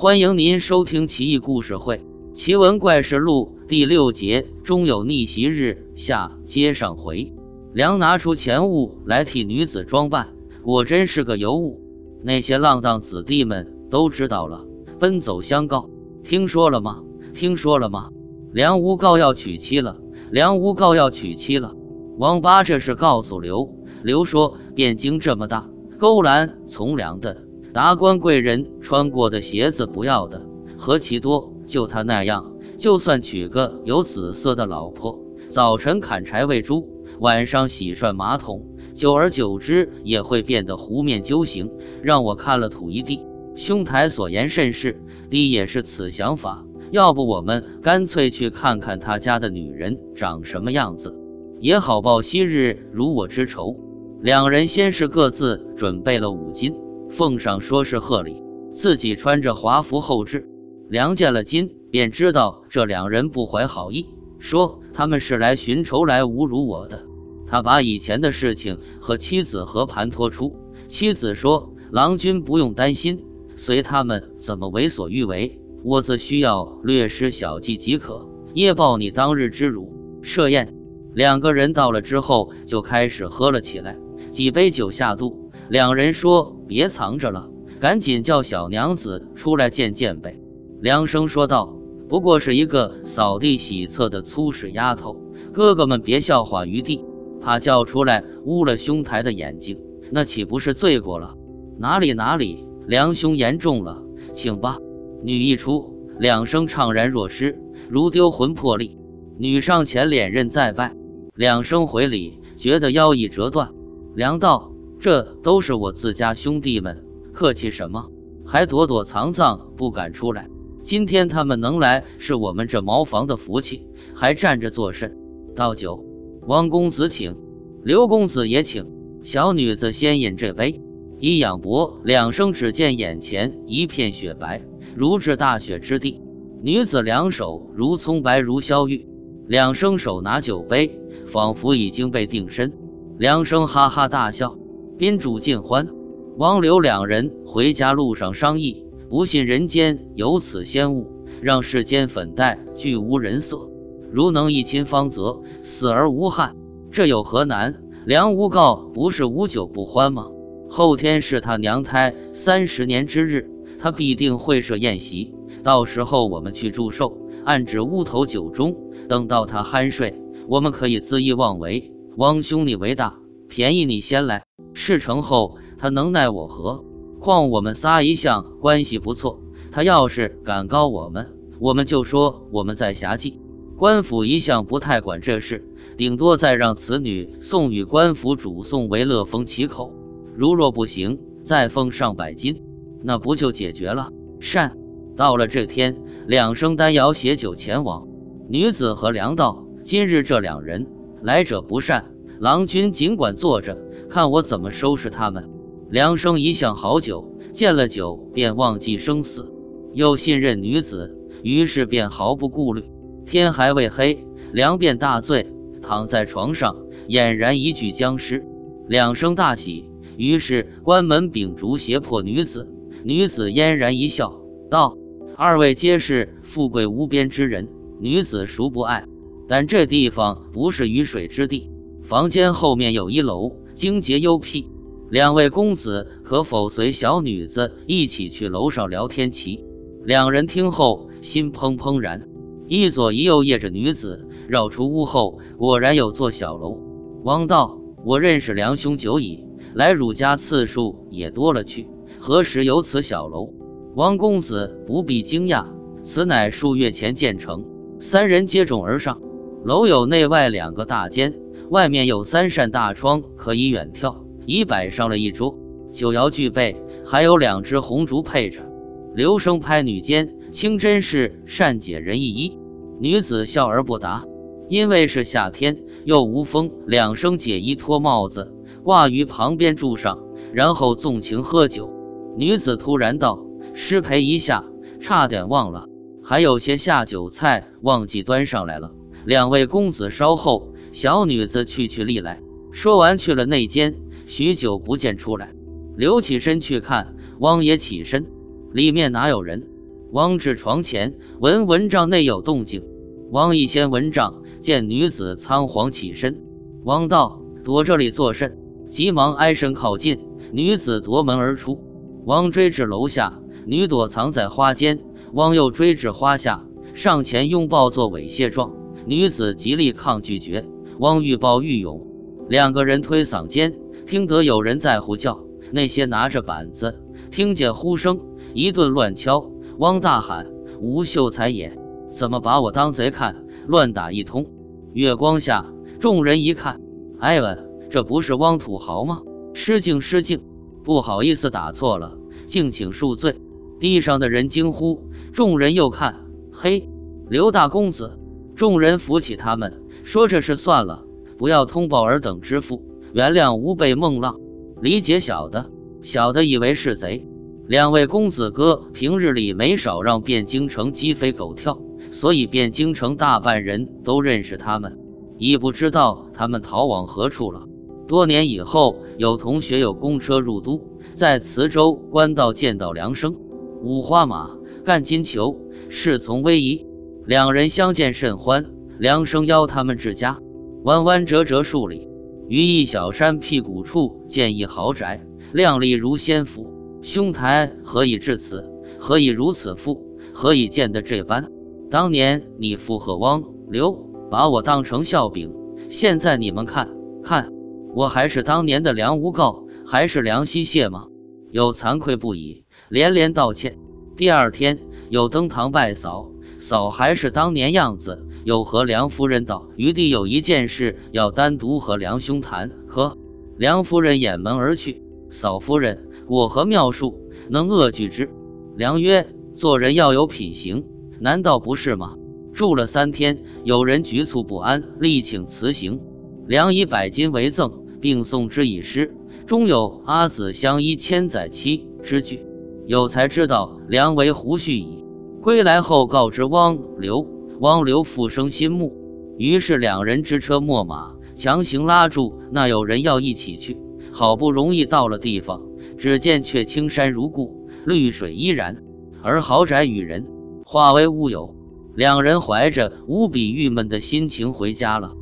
欢迎您收听《奇异故事会·奇闻怪事录》第六节终有逆袭日下接上回。梁拿出钱物来替女子装扮，果真是个尤物。那些浪荡子弟们都知道了，奔走相告：“听说了吗？听说了吗？梁无告要娶妻了！梁无告要娶妻了！”王八这是告诉刘，刘说：“汴京这么大，勾栏从良的。”达官贵人穿过的鞋子不要的何其多！就他那样，就算娶个有紫色的老婆，早晨砍柴喂猪，晚上洗涮马桶，久而久之也会变得狐面鸠形，让我看了吐一地。兄台所言甚是，弟也是此想法。要不我们干脆去看看他家的女人长什么样子，也好报昔日如我之仇。两人先是各自准备了五金。奉上说是贺礼，自己穿着华服后置。梁见了金，便知道这两人不怀好意，说他们是来寻仇来侮辱我的。他把以前的事情和妻子和盘托出。妻子说：“郎君不用担心，随他们怎么为所欲为，我自需要略施小计即可，夜报你当日之辱。”设宴，两个人到了之后，就开始喝了起来。几杯酒下肚。两人说：“别藏着了，赶紧叫小娘子出来见见呗。”梁生说道：“不过是一个扫地洗厕的粗使丫头，哥哥们别笑话余弟，怕叫出来污了兄台的眼睛，那岂不是罪过了？”“哪里哪里，梁兄言重了，请吧。”女一出，两声怅然若失，如丢魂魄力。女上前连任再拜，两声回礼，觉得腰已折断。梁道。这都是我自家兄弟们，客气什么？还躲躲藏藏不敢出来。今天他们能来，是我们这茅房的福气，还站着作甚？倒酒，王公子请，刘公子也请。小女子先饮这杯，一仰脖，两声，只见眼前一片雪白，如至大雪之地。女子两手如葱白如消玉，两声手拿酒杯，仿佛已经被定身。两声哈哈大笑。宾主尽欢，王刘两人回家路上商议，不信人间有此仙物，让世间粉黛俱无人色，如能一亲芳泽，死而无憾，这有何难？梁无告不是无酒不欢吗？后天是他娘胎三十年之日，他必定会设宴席，到时候我们去祝寿，暗指乌头酒中，等到他酣睡，我们可以恣意妄为。王兄你为大。便宜你先来，事成后他能奈我何？况我们仨一向关系不错，他要是敢告我们，我们就说我们在侠妓。官府一向不太管这事，顶多再让此女送与官府主送为乐封其口。如若不行，再封上百金，那不就解决了？善。到了这天，两声丹瑶携酒前往。女子和梁道，今日这两人来者不善。郎君尽管坐着，看我怎么收拾他们。梁生一向好酒，见了酒便忘记生死，又信任女子，于是便毫不顾虑。天还未黑，梁便大醉，躺在床上，俨然一具僵尸。两生大喜，于是关门秉烛胁迫女子。女子嫣然一笑，道：“二位皆是富贵无边之人，女子孰不爱？但这地方不是鱼水之地。”房间后面有一楼，精洁幽僻。两位公子可否随小女子一起去楼上聊天棋？两人听后心怦怦然，一左一右掖着女子，绕出屋后，果然有座小楼。王道，我认识梁兄久矣，来汝家次数也多了去，何时有此小楼？王公子不必惊讶，此乃数月前建成。三人接踵而上，楼有内外两个大间。外面有三扇大窗，可以远眺，已摆上了一桌，酒肴俱备，还有两只红烛配着。刘生拍女肩，清真是善解人意一。女子笑而不答，因为是夏天，又无风，两声解衣脱帽子，挂于旁边柱上，然后纵情喝酒。女子突然道：“失陪一下，差点忘了，还有些下酒菜忘记端上来了。两位公子稍后。”小女子去去历来，说完去了内间，许久不见出来。刘起身去看，汪也起身，里面哪有人？汪至床前，闻蚊帐内有动静。汪一掀蚊帐，见女子仓皇起身。汪道：“躲这里作甚？”急忙挨身靠近，女子夺门而出。汪追至楼下，女躲藏在花间。汪又追至花下，上前拥抱做猥亵状。女子极力抗拒绝，汪愈抱愈勇，两个人推搡间，听得有人在呼叫。那些拿着板子，听见呼声，一顿乱敲。汪大喊：“吴秀才也！怎么把我当贼看？”乱打一通。月光下，众人一看，哎问：“这不是汪土豪吗？”失敬失敬，不好意思打错了，敬请恕罪。地上的人惊呼，众人又看，嘿，刘大公子。众人扶起他们，说：“这事算了，不要通报尔等之父，原谅吾辈孟浪。理解小的，小的以为是贼。两位公子哥平日里没少让汴京城鸡飞狗跳，所以汴京城大半人都认识他们，已不知道他们逃往何处了。多年以后，有同学有公车入都，在磁州官道见到梁生，五花马，干金球，侍从威仪。”两人相见甚欢，梁生邀他们至家，弯弯折折数里，于一小山僻谷处建一豪宅，亮丽如仙府。兄台何以至此？何以如此富？何以见得这般？当年你附和汪刘，把我当成笑柄，现在你们看看，我还是当年的梁无告，还是梁希谢吗？有惭愧不已，连连道歉。第二天有登堂拜扫。嫂还是当年样子，又和梁夫人道：“余弟有一件事要单独和梁兄谈。”可梁夫人掩门而去。嫂夫人果何妙术，能遏拒之？梁曰：“做人要有品行，难道不是吗？”住了三天，有人局促不安，力请辞行。梁以百金为赠，并送之以诗，中有阿子相依千载期之句。有才知道梁为胡须矣。归来后告知汪刘，汪刘复生心慕，于是两人支车秣马，强行拉住那有人要一起去。好不容易到了地方，只见却青山如故，绿水依然，而豪宅与人化为乌有。两人怀着无比郁闷的心情回家了。